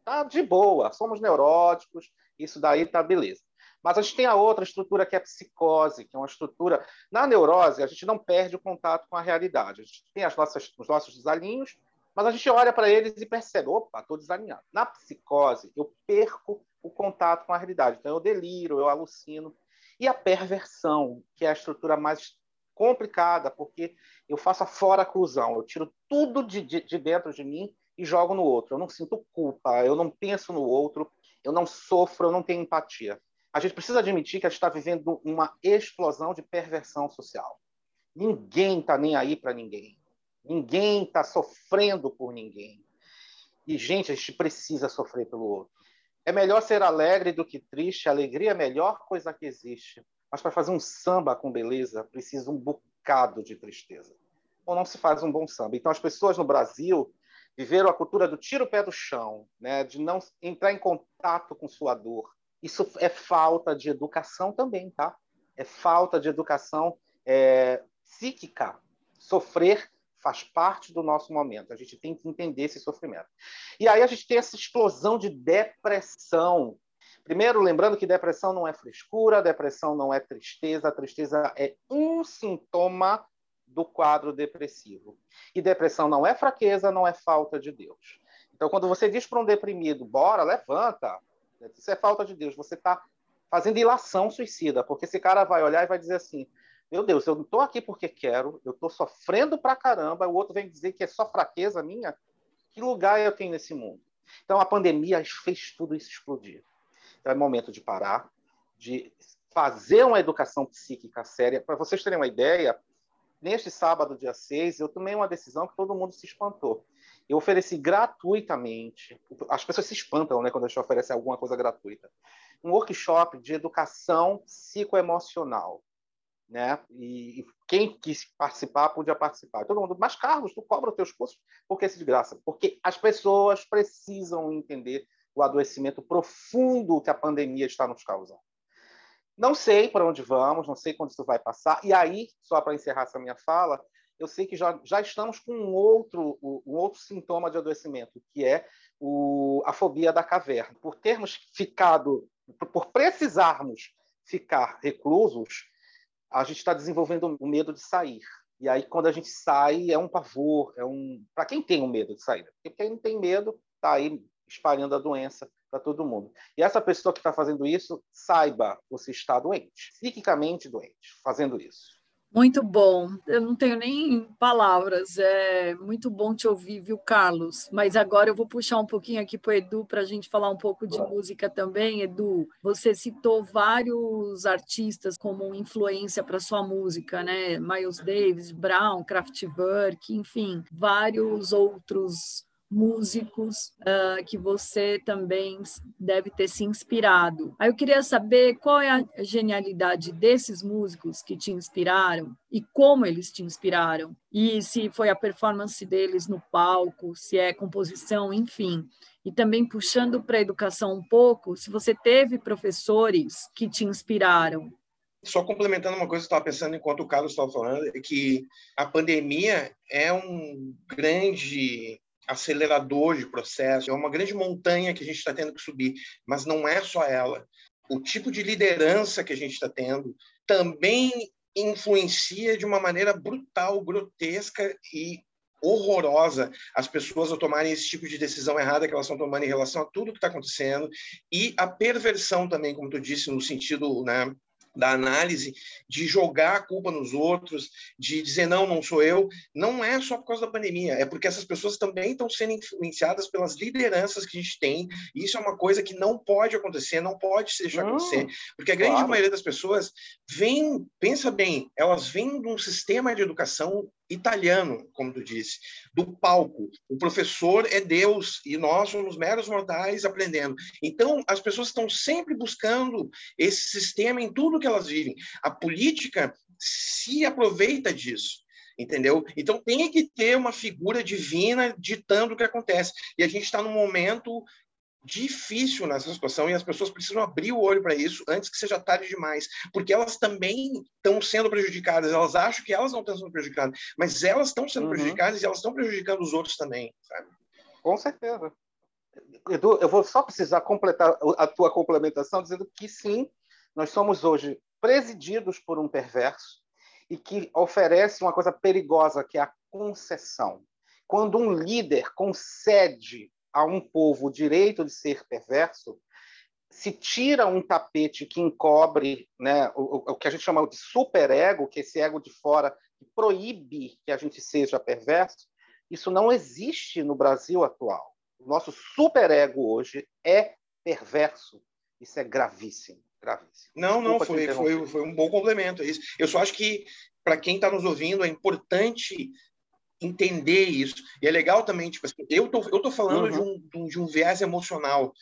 Speaker 3: Tá de boa, somos neuróticos, isso daí tá beleza. Mas a gente tem a outra estrutura que é a psicose, que é uma estrutura. Na neurose, a gente não perde o contato com a realidade. A gente tem as nossas, os nossos desalinhos, mas a gente olha para eles e percebe: opa, estou desalinhado. Na psicose, eu perco o contato com a realidade. Então, eu deliro, eu alucino. E a perversão, que é a estrutura mais complicada, porque eu faço a fora-clusão, eu tiro tudo de, de, de, dentro de mim e jogo no outro. Eu não sinto culpa, eu não penso no outro, eu não sofro, eu não tenho empatia. a gente precisa admitir que a gente está vivendo uma explosão de perversão social. Ninguém está nem aí para ninguém. Ninguém está sofrendo por ninguém. E, gente, a gente precisa sofrer pelo outro. É melhor ser alegre do que triste. A alegria é a melhor coisa que existe. Mas para fazer um samba com beleza, precisa um bocado de tristeza. Ou não se faz um bom samba. Então, as pessoas no Brasil viveram a cultura do tiro o pé do chão, né? de não entrar em contato com sua dor. Isso é falta de educação também, tá? É falta de educação é, psíquica. Sofrer faz parte do nosso momento. A gente tem que entender esse sofrimento. E aí a gente tem essa explosão de depressão. Primeiro, lembrando que depressão não é frescura, depressão não é tristeza, a tristeza é um sintoma do quadro depressivo. E depressão não é fraqueza, não é falta de Deus. Então, quando você diz para um deprimido, bora, levanta, isso é falta de Deus, você está fazendo ilação suicida, porque esse cara vai olhar e vai dizer assim: meu Deus, eu não estou aqui porque quero, eu estou sofrendo pra caramba, o outro vem dizer que é só fraqueza minha. Que lugar eu tenho nesse mundo? Então a pandemia fez tudo isso explodir. Então é momento de parar, de fazer uma educação psíquica séria. Para vocês terem uma ideia, neste sábado, dia 6, eu tomei uma decisão que todo mundo se espantou. Eu ofereci gratuitamente, as pessoas se espantam né, quando a gente oferece alguma coisa gratuita, um workshop de educação psicoemocional né? E, e, quem quis participar podia participar. Todo mundo, mas Carlos, tu cobra os teus cursos por que esse de graça? Porque as pessoas precisam entender o adoecimento profundo que a pandemia está nos causando. Não sei para onde vamos, não sei quando isso vai passar. E aí, só para encerrar essa minha fala, eu sei que já, já estamos com um outro, um outro sintoma de adoecimento, que é o, a fobia da caverna. Por termos ficado, por precisarmos ficar reclusos, a gente está desenvolvendo o medo de sair. E aí, quando a gente sai, é um pavor, é um. Para quem tem o um medo de sair, porque quem não tem medo está aí espalhando a doença para todo mundo. E essa pessoa que está fazendo isso, saiba, você está doente, psiquicamente doente, fazendo isso.
Speaker 1: Muito bom. Eu não tenho nem palavras. É muito bom te ouvir, viu, Carlos? Mas agora eu vou puxar um pouquinho aqui para o Edu para a gente falar um pouco de música também. Edu, você citou vários artistas como influência para sua música, né? Miles Davis, Brown, Kraftwerk, enfim, vários outros músicos uh, que você também deve ter se inspirado. Aí eu queria saber qual é a genialidade desses músicos que te inspiraram e como eles te inspiraram. E se foi a performance deles no palco, se é composição, enfim. E também puxando para a educação um pouco, se você teve professores que te inspiraram,
Speaker 2: só complementando uma coisa que eu estava pensando enquanto o Carlos estava falando, é que a pandemia é um grande acelerador de processo, é uma grande montanha que a gente está tendo que subir, mas não é só ela. O tipo de liderança que a gente está tendo também influencia de uma maneira brutal, grotesca e horrorosa as pessoas a tomarem esse tipo de decisão errada que elas estão tomando em relação a tudo que está acontecendo e a perversão também, como tu disse, no sentido né, da análise, de jogar a culpa nos outros, de dizer não, não sou eu, não é só por causa da pandemia, é porque essas pessoas também estão sendo influenciadas pelas lideranças que a gente tem, e isso é uma coisa que não pode acontecer, não pode se deixar acontecer, porque a grande claro. maioria das pessoas vem, pensa bem, elas vêm de um sistema de educação italiano, como tu disse, do palco. O professor é Deus e nós somos meros mortais aprendendo. Então, as pessoas estão sempre buscando esse sistema em tudo que elas vivem. A política se aproveita disso entendeu? Então tem que ter uma figura divina ditando o que acontece. E a gente está num momento difícil nessa situação e as pessoas precisam abrir o olho para isso antes que seja tarde demais, porque elas também estão sendo prejudicadas, elas acham que elas não estão sendo prejudicadas, mas elas estão sendo uhum. prejudicadas e elas estão prejudicando os outros também, sabe?
Speaker 3: Com certeza. Edu, eu vou só precisar completar a tua complementação dizendo que sim, nós somos hoje presididos por um perverso e que oferece uma coisa perigosa que é a concessão. Quando um líder concede a um povo o direito de ser perverso, se tira um tapete que encobre né, o, o, que a gente chama de superego, que é esse ego de fora que proíbe que a gente seja perverso, isso não existe no Brasil atual. O nosso superego hoje é perverso. Isso é gravíssimo. gravíssimo.
Speaker 2: Não, não, foi, foi, foi um bom complemento. É isso. Eu só acho que, para quem está nos ouvindo, é importante entender isso. E é legal também, tipo assim, eu tô, eu tô falando uhum. de, um, de um viés emocional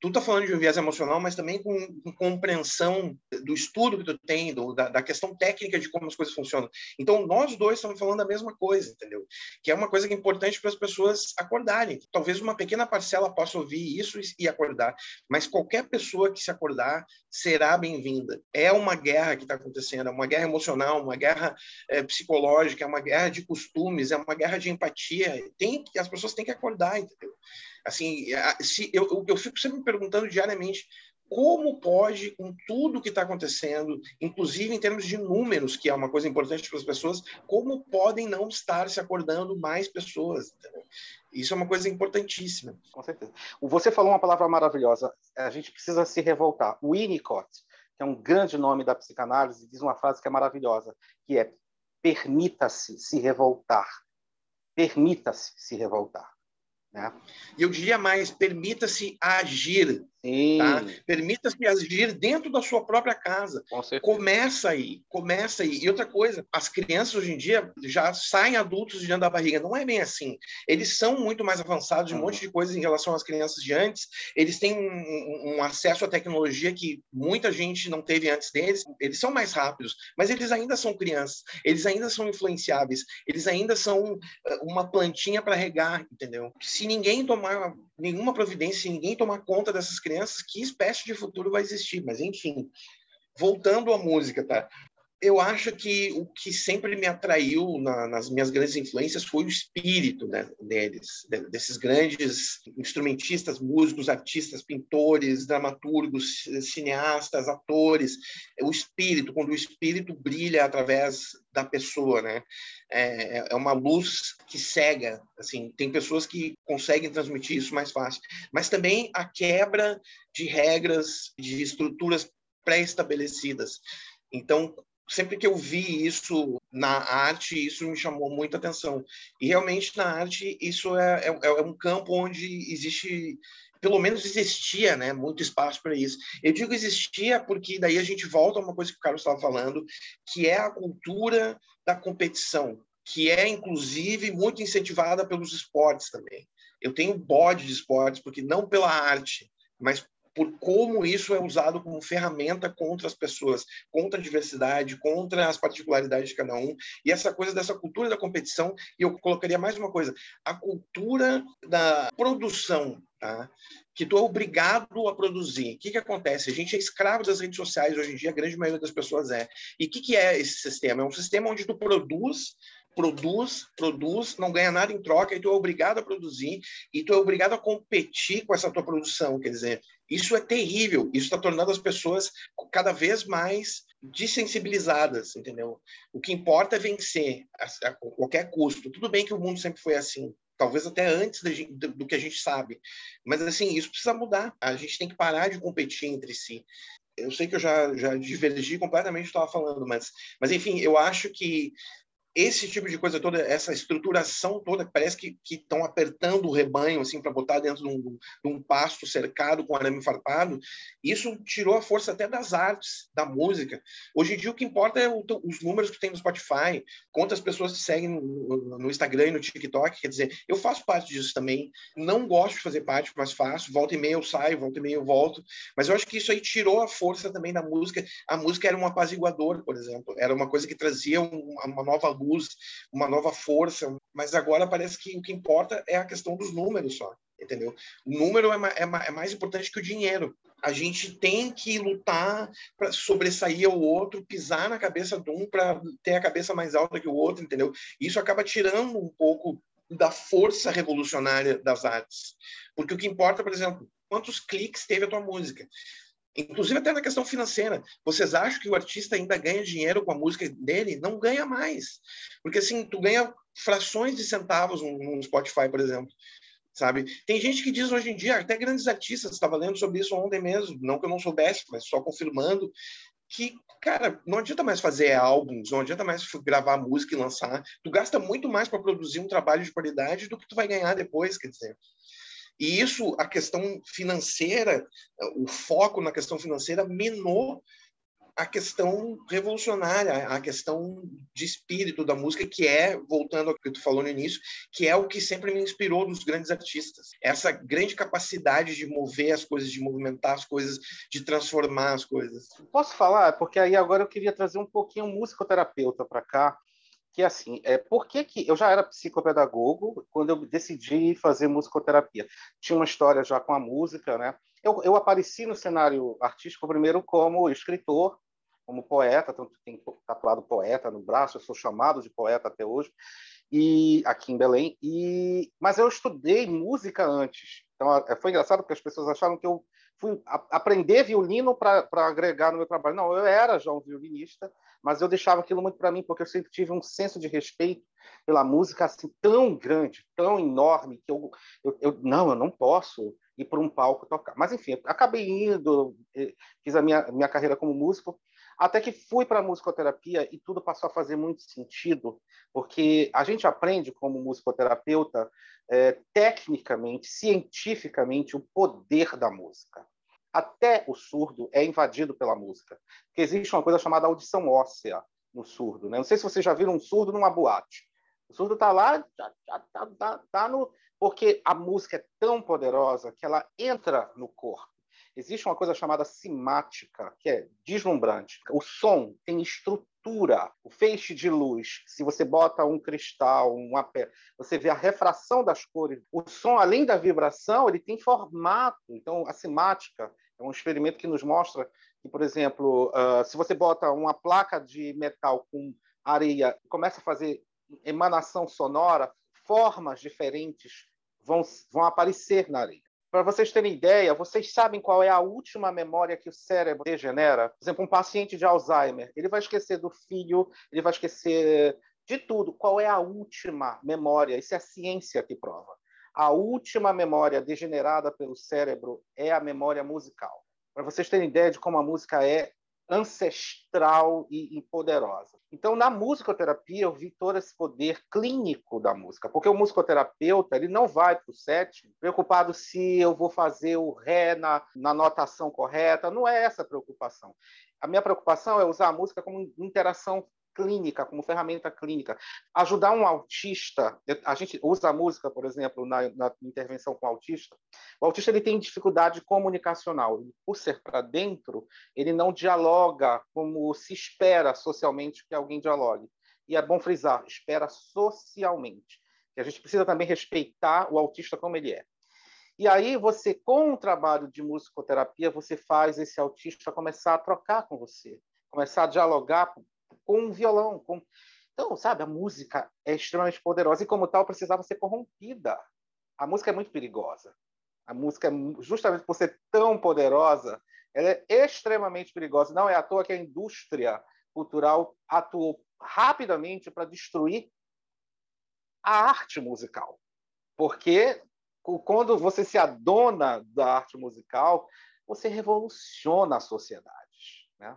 Speaker 2: tu tá falando de um viés emocional, mas também com, com compreensão do estudo que tu tem, do, da, da, questão técnica de como as coisas funcionam. Então, nós dois estamos falando a mesma coisa, entendeu? Que é uma coisa que é importante para as pessoas acordarem. Talvez uma pequena parcela possa ouvir isso e, e acordar, mas qualquer pessoa que se acordar será bem-vinda. É uma guerra que está acontecendo, é uma guerra emocional, uma guerra é, psicológica, é uma guerra de costumes, é uma guerra de empatia. Tem, as pessoas têm que acordar, entendeu? Assim, se, eu, eu fico sempre me perguntando diariamente como pode, com tudo que está acontecendo, inclusive em termos de números, que é uma coisa importante para as pessoas, como podem não estar se acordando mais pessoas? Isso é uma coisa importantíssima.
Speaker 3: Com certeza. Você falou uma palavra maravilhosa. A gente precisa se revoltar. O Winnicott, que é um grande nome da psicanálise, diz uma frase que é maravilhosa, que é permita-se se revoltar. Permita-se se revoltar.
Speaker 2: Né? E eu diria mais, permita-se agir. Tá? Permita-se agir dentro da sua própria casa. Começa aí, começa aí. E outra coisa, as crianças hoje em dia já saem adultos de dentro da barriga. Não é bem assim. Eles são muito mais avançados de um uhum. monte de coisas em relação às crianças de antes. Eles têm um, um, acesso à tecnologia que muita gente não teve antes deles. Eles são mais rápidos, mas eles ainda são crianças. Eles ainda são influenciáveis. Eles ainda são eh, uma plantinha para regar, entendeu? Se ninguém tomar nenhuma providência, ninguém tomar conta dessas crianças, que espécie de futuro vai existir? Mas, enfim, voltando à música, tá? Eu acho que o que sempre me atraiu na, nas minhas grandes influências foi o espírito né, deles, desses grandes instrumentistas, músicos, artistas, pintores, dramaturgos, cineastas, atores. O espírito, quando o espírito brilha através da pessoa, né? É, é uma luz que cega, assim. Tem pessoas que conseguem transmitir isso mais fácil, mas também a quebra de regras, de estruturas pré-estabelecidas. Então, sempre que eu vi isso na arte, isso me chamou muita atenção. E realmente na arte isso é, é, é um campo onde existe pelo menos existia, né, muito espaço para isso. Eu digo existia porque daí a gente volta a uma coisa que o Carlos estava falando, que é a cultura da competição, que é inclusive muito incentivada pelos esportes também. Eu tenho bode de esportes porque não pela arte, mas por como isso é usado como ferramenta contra as pessoas, contra a diversidade, contra as particularidades de cada um. E essa coisa dessa cultura da competição, e eu colocaria mais uma coisa, a cultura da produção, tá? que tu é obrigado a produzir. O que, que acontece? A gente é escravo das redes sociais hoje em dia, a grande maioria das pessoas é. E o que, que é esse sistema? É um sistema onde tu produz produz, produz, não ganha nada em troca, e tu é obrigado a produzir, e tu é obrigado a competir com essa tua produção. Quer dizer, isso é terrível, isso está tornando as pessoas cada vez mais desensibilizadas, entendeu? O que importa é vencer a, a qualquer custo. Tudo bem que o mundo sempre foi assim, talvez até antes do que a gente sabe. Mas, assim, isso precisa mudar. A gente tem que parar de competir entre si. Eu sei que eu já, já divergi completamente do que estava falando, mas, mas, enfim, eu acho que esse tipo de coisa toda, essa estruturação toda, parece que estão apertando o rebanho assim para botar dentro de um, de um, pasto cercado com arame farpado, isso tirou a força até das artes, da música. Hoje em dia o que importa é o, os números que tem no Spotify, quantas pessoas te seguem no, no, Instagram e no TikTok, quer dizer, eu faço parte disso também, não gosto de fazer parte, mas faço, volta e meia eu saio, volta e meia eu volto, mas eu acho que isso aí tirou a força também da música, a música era um apaziguador, por exemplo, era uma coisa que trazia uma, uma nova luz luz, uma nova força, mas agora parece que o que importa é a questão dos números só, entendeu? O número é, é, é mais importante que o dinheiro. A gente tem que lutar para sobressair o outro, pisar na cabeça de um para ter a cabeça mais alta que o outro, entendeu? Isso acaba tirando um pouco da força revolucionária das artes. Porque o que importa, por exemplo, quantos cliques teve a tua música? Inclusive até na questão financeira. Vocês acham que o artista ainda ganha dinheiro com a música dele? Não ganha mais. Porque assim, tu ganha frações de centavos no Spotify, por exemplo. Sabe? Tem gente que diz hoje em dia, até grandes artistas, estava lendo sobre isso ontem mesmo, não que eu não soubesse, mas só confirmando, que, cara, não adianta mais fazer álbuns, não adianta mais gravar música e lançar. Tu gasta muito mais para produzir um trabalho de qualidade do que tu vai ganhar depois, quer dizer. E isso, a questão financeira, o foco na questão financeira minou a questão revolucionária, a questão de espírito da música, que é, voltando ao que tu falou no início, que é o que sempre me inspirou dos grandes artistas. Essa grande capacidade de mover as coisas, de movimentar as coisas, de transformar as coisas.
Speaker 3: Posso falar? Porque aí agora eu queria trazer um pouquinho musicoterapeuta para cá, que assim, é, por que, que eu já era psicopedagogo quando eu decidi fazer musicoterapia? Tinha uma história já com a música, né? Eu, eu apareci no cenário artístico primeiro como escritor, como poeta, tanto tem tatuado poeta no braço, eu sou chamado de poeta até hoje, e aqui em Belém. E mas eu estudei música antes. Então é, foi engraçado porque as pessoas acharam que eu fui aprender violino para agregar no meu trabalho. Não, eu era já um violinista, mas eu deixava aquilo muito para mim porque eu sempre tive um senso de respeito pela música assim tão grande, tão enorme que eu, eu, eu não, eu não posso ir para um palco tocar. Mas enfim, acabei indo, eh, fiz a minha minha carreira como músico até que fui para a musicoterapia e tudo passou a fazer muito sentido, porque a gente aprende como musicoterapeuta, é, tecnicamente, cientificamente, o poder da música. Até o surdo é invadido pela música, porque existe uma coisa chamada audição óssea no surdo. Né? Não sei se vocês já viram um surdo numa boate. O surdo está lá, já tá, tá, tá no... porque a música é tão poderosa que ela entra no corpo. Existe uma coisa chamada simática, que é deslumbrante. O som tem estrutura, o feixe de luz. Se você bota um cristal, uma pedra, você vê a refração das cores. O som, além da vibração, ele tem formato. Então, a simática é um experimento que nos mostra que, por exemplo, uh, se você bota uma placa de metal com areia e começa a fazer emanação sonora, formas diferentes vão, vão aparecer na areia. Para vocês terem ideia, vocês sabem qual é a última memória que o cérebro degenera? Por exemplo, um paciente de Alzheimer, ele vai esquecer do filho, ele vai esquecer de tudo. Qual é a última memória? Isso é a ciência que prova. A última memória degenerada pelo cérebro é a memória musical. Para vocês terem ideia de como a música é ancestral e, e, poderosa. Então, na musicoterapia, eu vi todo esse poder clínico da música, porque o musicoterapeuta ele não vai para o set preocupado se eu vou fazer o ré na, na notação correta, não é essa a preocupação. A minha preocupação é usar a música como interação clínica, como ferramenta clínica. Ajudar um autista, a gente usa a música, por exemplo, na, na intervenção com o autista. O autista ele tem dificuldade comunicacional. Por ser para dentro, ele não dialoga como se espera socialmente que alguém dialogue. E é bom frisar, espera socialmente. A gente precisa também respeitar o autista como ele é. E aí você, com o trabalho de musicoterapia, você faz esse autista começar a trocar com você, começar a dialogar com um violão. Com... Então, sabe, a música é extremamente poderosa e, como tal, precisava ser corrompida. A música é muito perigosa. A música, justamente por ser tão poderosa, ela é extremamente perigosa. Não é à toa que a indústria cultural atuou rapidamente para destruir a arte musical. Porque quando você se adona da arte musical, você revoluciona a sociedade. Né?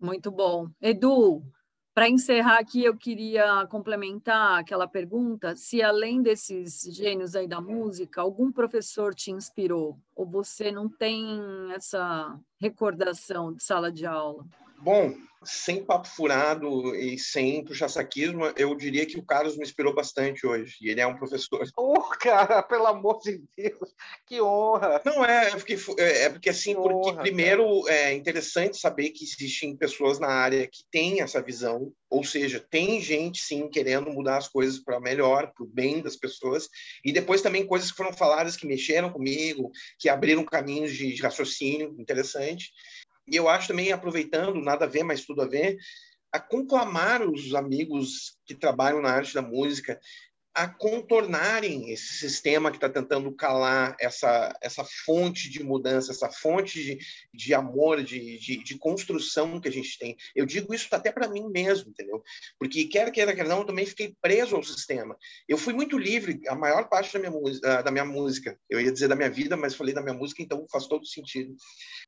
Speaker 1: Muito bom. Edu, para encerrar aqui, eu queria complementar aquela pergunta: se além desses gênios aí da música, algum professor te inspirou? Ou você não tem essa recordação de sala de aula?
Speaker 2: Bom, sem papo furado e sem puxar saquismo, eu diria que o Carlos me inspirou bastante hoje. E ele é um professor.
Speaker 3: Oh, cara, pelo amor de Deus, que honra!
Speaker 2: Não, é, é porque, é, é porque assim, que porque honra, primeiro cara. é interessante saber que existem pessoas na área que têm essa visão, ou seja, tem gente sim querendo mudar as coisas para melhor, para o bem das pessoas, e depois também coisas que foram faladas que mexeram comigo, que abriram caminhos de, de raciocínio interessante. E eu acho também, aproveitando, nada a ver, mas tudo a ver, a conclamar os amigos que trabalham na arte da música a contornarem esse sistema que está tentando calar essa, essa fonte de mudança, essa fonte de, de amor, de, de, de construção que a gente tem. Eu digo isso até para mim mesmo, entendeu? Porque quer queira, quer não, eu também fiquei preso ao sistema. Eu fui muito livre a maior parte da minha, da minha música. Eu ia dizer da minha vida, mas falei da minha música, então faz todo sentido.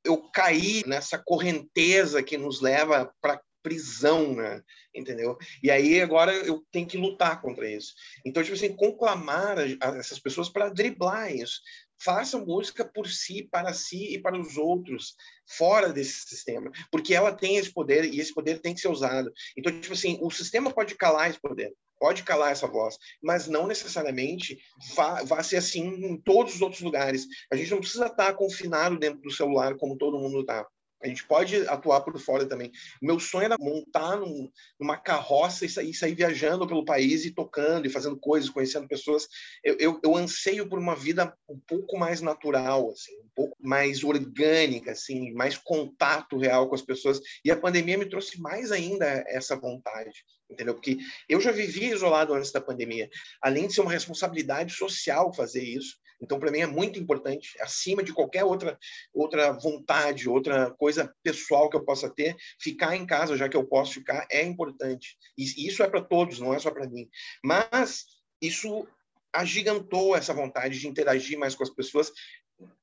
Speaker 2: Eu caí nessa correnteza que nos leva para prisão, né? Entendeu? E aí agora eu tenho que lutar contra isso. Então, tipo assim, conclamar essas pessoas para driblar isso, faça música por si, para si e para os outros, fora desse sistema, porque ela tem esse poder e esse poder tem que ser usado. Então, tipo assim, o sistema pode calar esse poder, pode calar essa voz, mas não necessariamente vá ser assim em todos os outros lugares. A gente não precisa estar confinado dentro do celular como todo mundo está. A gente pode atuar por fora também. Meu sonho era montar num, numa carroça e sair, sair, viajando pelo país e tocando e fazendo coisas, conhecendo pessoas. Eu, eu, eu, anseio por uma vida um pouco mais natural, assim, um pouco mais orgânica, assim, mais contato real com as pessoas. E a pandemia me trouxe mais ainda essa vontade, entendeu? Porque eu já vivia isolado antes da pandemia. Além de ser uma responsabilidade social fazer isso, então, para mim, é muito importante, acima de qualquer outra, outra vontade, outra coisa pessoal que eu possa ter, ficar em casa, já que eu posso ficar, é importante. E isso é para todos, não é só para mim. Mas isso agigantou essa vontade de interagir mais com as pessoas,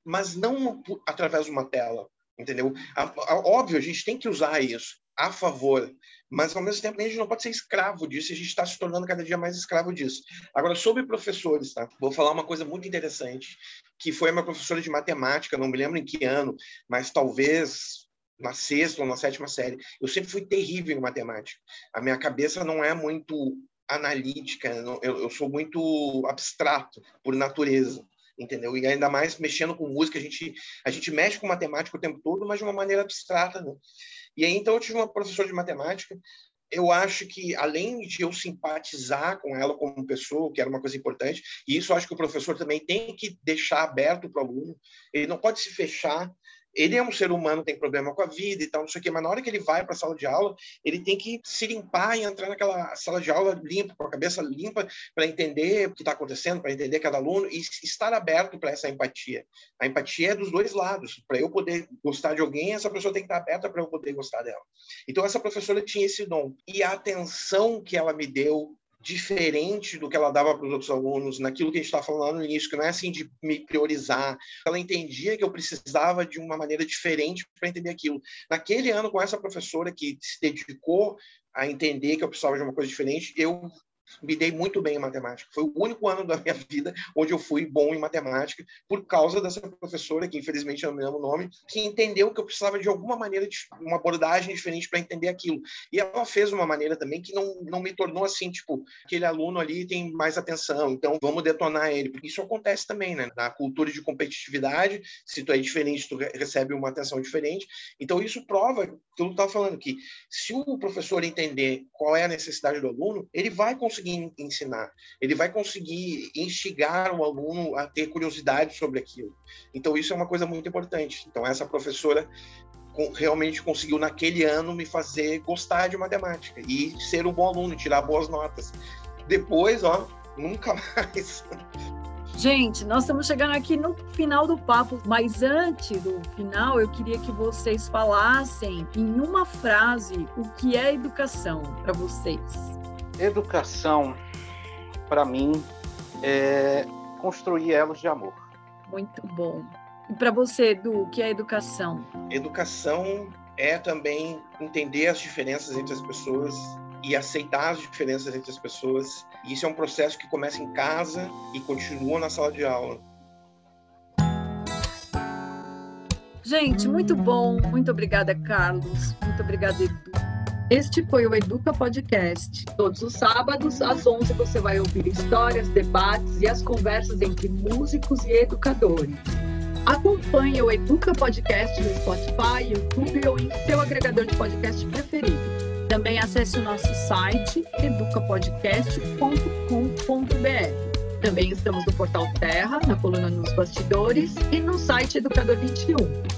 Speaker 2: mas não através de uma tela, entendeu? Óbvio, a gente tem que usar isso a favor, mas ao mesmo tempo a gente não pode ser escravo disso, a gente está se tornando cada dia mais escravo disso. Agora, sobre professores, tá? Vou falar uma coisa muito interessante, que foi uma professora de matemática, não me lembro em que ano, mas talvez na sexta ou na sétima série. Eu sempre fui terrível em matemática. A minha cabeça não é muito analítica, eu, sou muito abstrato por natureza entendeu? E ainda mais mexendo com música, a gente a gente mexe com matemática o tempo todo, mas de uma maneira abstrata, né? E aí, então, eu tive uma professora de matemática. Eu acho que, além de eu simpatizar com ela como pessoa, que era uma coisa importante, e isso acho que o professor também tem que deixar aberto para o aluno, ele não pode se fechar ele é um ser humano, tem problema com a vida e tal, não sei o quê, mas na hora que ele vai para a sala de aula, ele tem que se limpar e entrar naquela sala de aula limpa, com a cabeça limpa, para entender o que está acontecendo, para entender cada aluno e estar aberto para essa empatia. A empatia é dos dois lados. Para eu poder gostar de alguém, essa pessoa tem que estar aberta para eu poder gostar dela. Então, essa professora tinha esse dom. E a atenção que ela me deu diferente do que ela dava para os outros alunos, naquilo que a gente estava falando no início, que não é assim de me priorizar. Ela entendia que eu precisava de uma maneira diferente para entender aquilo. Naquele ano, com essa professora que se dedicou a entender que eu precisava de uma coisa diferente, eu me dei muito bem em matemática. Foi o único ano da minha vida onde eu fui bom em matemática, por causa dessa professora, que infelizmente eu não me lembro o nome, que entendeu que eu precisava de alguma maneira, de uma abordagem diferente para entender aquilo. E ela fez uma maneira também que não, não me tornou assim, tipo, aquele aluno ali tem mais atenção, então vamos detonar ele. Porque isso acontece também, né? Na cultura de competitividade, se tu é diferente, tu recebe uma atenção diferente. Então isso prova, que eu estava falando, que se o professor entender qual é a necessidade do aluno, ele vai conseguir conseguir ensinar, ele vai conseguir instigar o aluno a ter curiosidade sobre aquilo. Então, isso é uma coisa muito importante. Então, essa professora realmente conseguiu, naquele ano, me fazer gostar de matemática e ser um bom aluno, tirar boas notas. Depois, ó, nunca mais.
Speaker 1: Gente, nós estamos chegando aqui no final do papo, mas antes do final, eu queria que vocês falassem em uma frase o que é educação para vocês.
Speaker 3: Educação, para mim, é construir elos de amor.
Speaker 1: Muito bom. E para você, Edu, o que é educação?
Speaker 2: Educação é também entender as diferenças entre as pessoas e aceitar as diferenças entre as pessoas. E isso é um processo que começa em casa e continua na sala de aula.
Speaker 1: Gente, muito bom. Muito obrigada, Carlos. Muito obrigada, Edu. Este foi o Educa Podcast. Todos os sábados, às 11, você vai ouvir histórias, debates e as conversas entre músicos e educadores. Acompanhe o Educa Podcast no Spotify, YouTube ou em seu agregador de podcast preferido. Também acesse o nosso site educapodcast.com.br. Também estamos no portal Terra, na coluna Nos Bastidores e no site Educador 21.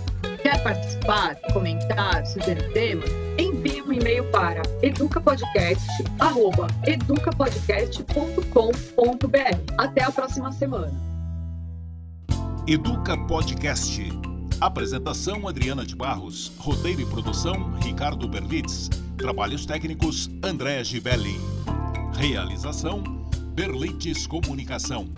Speaker 1: Quer participar, comentar, sugerir temas? Envie um e-mail para educapodcast@educapodcast.com.br. Até a próxima semana.
Speaker 4: Educa Podcast. Apresentação Adriana de Barros. Roteiro e produção Ricardo Berlitz. Trabalhos técnicos André Gibelli. Realização Berlites Comunicação.